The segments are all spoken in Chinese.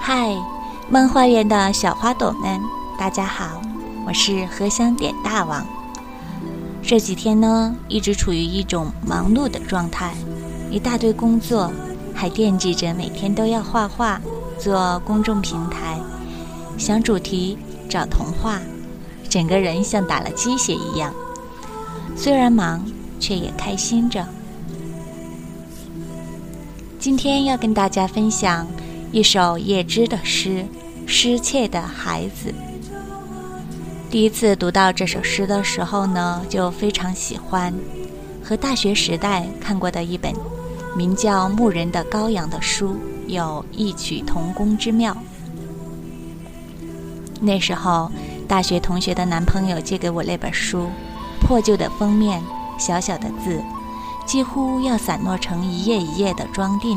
嗨，梦花园的小花朵们，大家好，我是荷香点大王。这几天呢，一直处于一种忙碌的状态，一大堆工作，还惦记着每天都要画画，做公众平台，想主题，找童话，整个人像打了鸡血一样。虽然忙，却也开心着。今天要跟大家分享。一首叶芝的诗《失窃的孩子》。第一次读到这首诗的时候呢，就非常喜欢，和大学时代看过的一本名叫《牧人的羔羊》的书有异曲同工之妙。那时候，大学同学的男朋友借给我那本书，破旧的封面，小小的字，几乎要散落成一页一页的装订。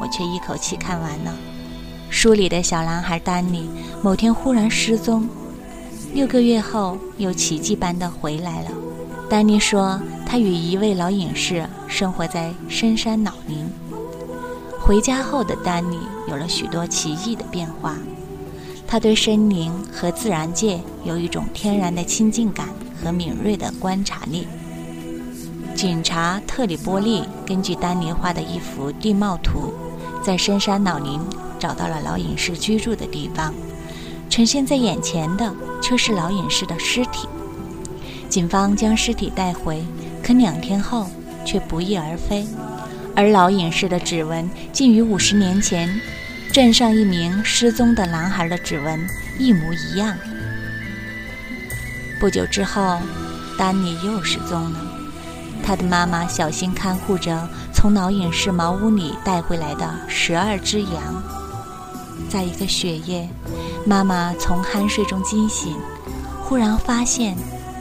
我却一口气看完了。书里的小男孩丹尼某天忽然失踪，六个月后又奇迹般的回来了。丹尼说，他与一位老隐士生活在深山老林。回家后的丹尼有了许多奇异的变化，他对森林和自然界有一种天然的亲近感和敏锐的观察力。警察特里波利根据丹尼画的一幅地貌图。在深山老林找到了老隐士居住的地方，呈现在眼前的却是老隐士的尸体。警方将尸体带回，可两天后却不翼而飞，而老隐士的指纹竟与五十年前镇上一名失踪的男孩的指纹一模一样。不久之后，丹尼又失踪了。他的妈妈小心看护着从老隐士茅屋里带回来的十二只羊。在一个雪夜，妈妈从酣睡中惊醒，忽然发现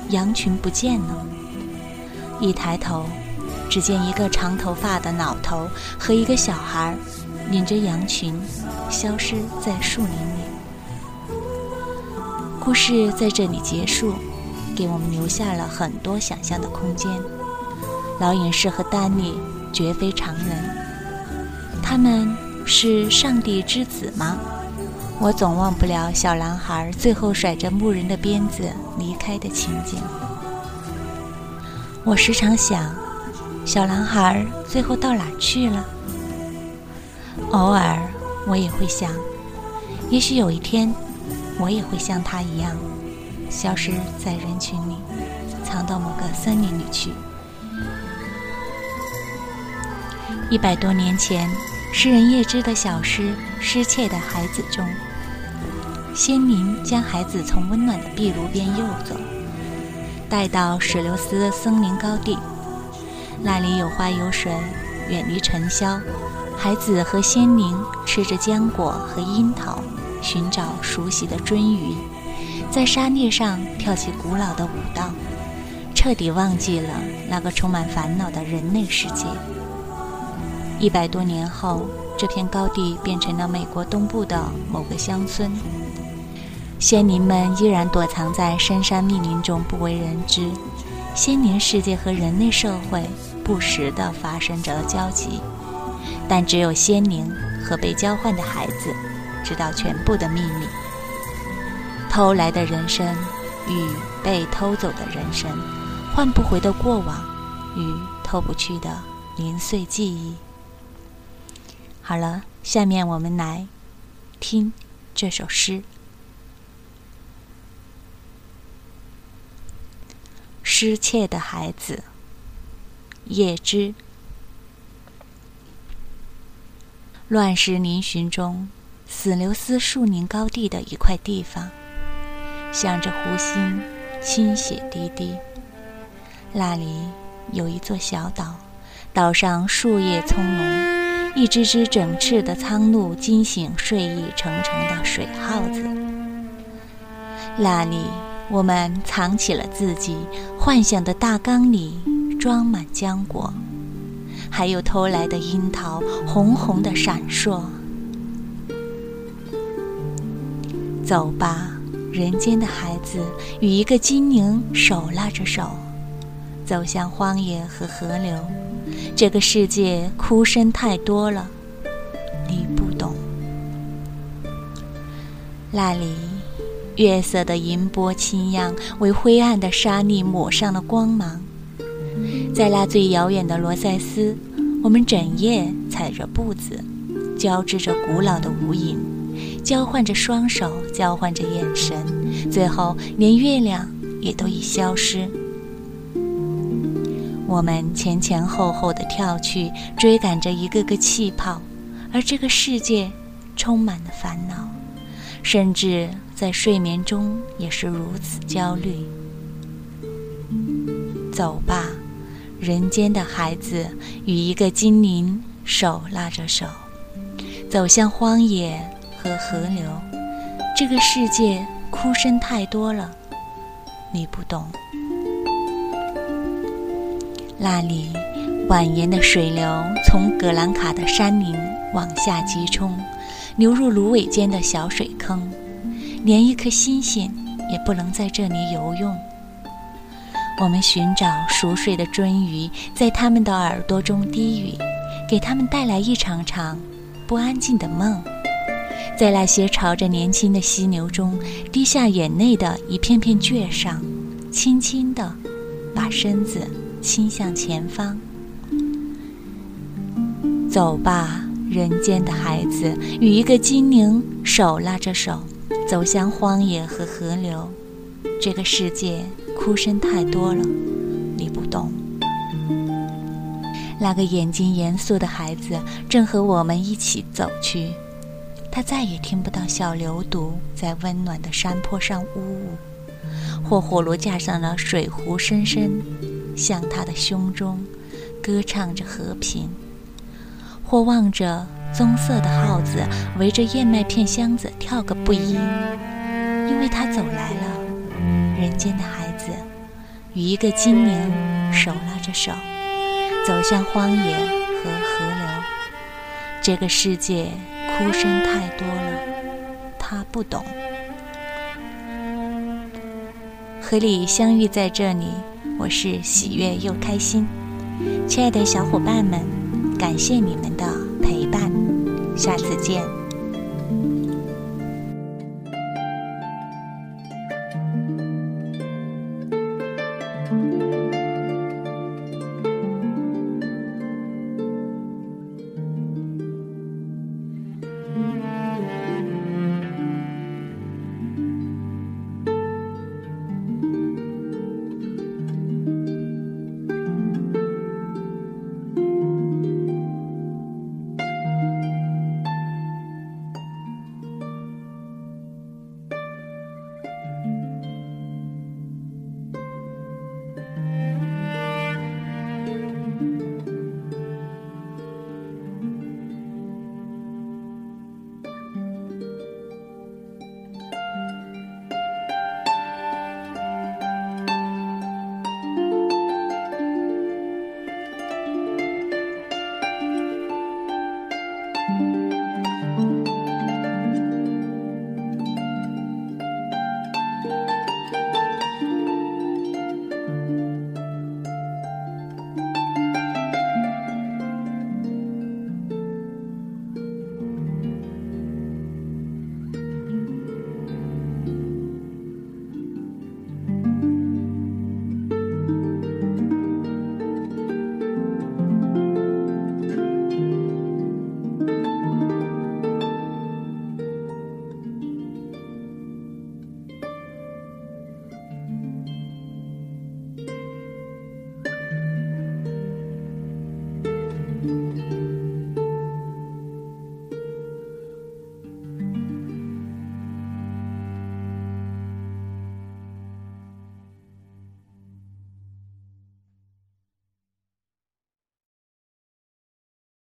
羊群不见了。一抬头，只见一个长头发的老头和一个小孩领着羊群消失在树林里。故事在这里结束，给我们留下了很多想象的空间。老隐士和丹尼绝非常人，他们是上帝之子吗？我总忘不了小男孩最后甩着牧人的鞭子离开的情景。我时常想，小男孩最后到哪去了？偶尔我也会想，也许有一天，我也会像他一样，消失在人群里，藏到某个森林里去。一百多年前，诗人叶芝的小诗《失窃的孩子》中，仙灵将孩子从温暖的壁炉边诱走，带到史留斯森林高地，那里有花有水，远离尘嚣。孩子和仙灵吃着浆果和樱桃，寻找熟悉的鳟鱼，在沙砾上跳起古老的舞蹈，彻底忘记了那个充满烦恼的人类世界。一百多年后，这片高地变成了美国东部的某个乡村。仙灵们依然躲藏在深山密林中，不为人知。仙灵世界和人类社会不时地发生着交集，但只有仙灵和被交换的孩子知道全部的秘密。偷来的人生与被偷走的人生，换不回的过往与偷不去的零碎记忆。好了，下面我们来听这首诗《失窃的孩子》。叶芝。乱石嶙峋中，死留斯树林高地的一块地方，向着湖心倾泻滴滴。那里有一座小岛，岛上树叶葱茏。一只只整翅的苍鹭惊醒睡意沉沉的水耗子。那里，我们藏起了自己幻想的大缸里，装满浆果，还有偷来的樱桃，红红的闪烁。走吧，人间的孩子，与一个精灵手拉着手，走向荒野和河流。这个世界哭声太多了，你不懂。那里，月色的银波清漾，为灰暗的沙砾抹上了光芒。在那最遥远的罗塞斯，我们整夜踩着步子，交织着古老的无影，交换着双手，交换着眼神，最后连月亮也都已消失。我们前前后后的跳去，追赶着一个个气泡，而这个世界充满了烦恼，甚至在睡眠中也是如此焦虑。走吧，人间的孩子，与一个精灵手拉着手，走向荒野和河流。这个世界哭声太多了，你不懂。那里，蜿蜒的水流从葛兰卡的山林往下急冲，流入芦苇间的小水坑，连一颗星星也不能在这里游泳。我们寻找熟睡的鳟鱼，在它们的耳朵中低语，给它们带来一场场不安静的梦。在那些朝着年轻的犀牛中滴下眼泪的一片片倔上，轻轻地把身子。倾向前方，走吧，人间的孩子，与一个精灵手拉着手，走向荒野和河流。这个世界哭声太多了，你不懂。那个眼睛严肃的孩子正和我们一起走去，他再也听不到小流犊在温暖的山坡上呜呜，或火炉架上的水壶声声。向他的胸中歌唱着和平，或望着棕色的耗子围着燕麦片箱子跳个不已，因为他走来了。人间的孩子与一个精灵手拉着手，走向荒野和河流。这个世界哭声太多了，他不懂。和你相遇在这里。我是喜悦又开心，亲爱的小伙伴们，感谢你们的陪伴，下次见。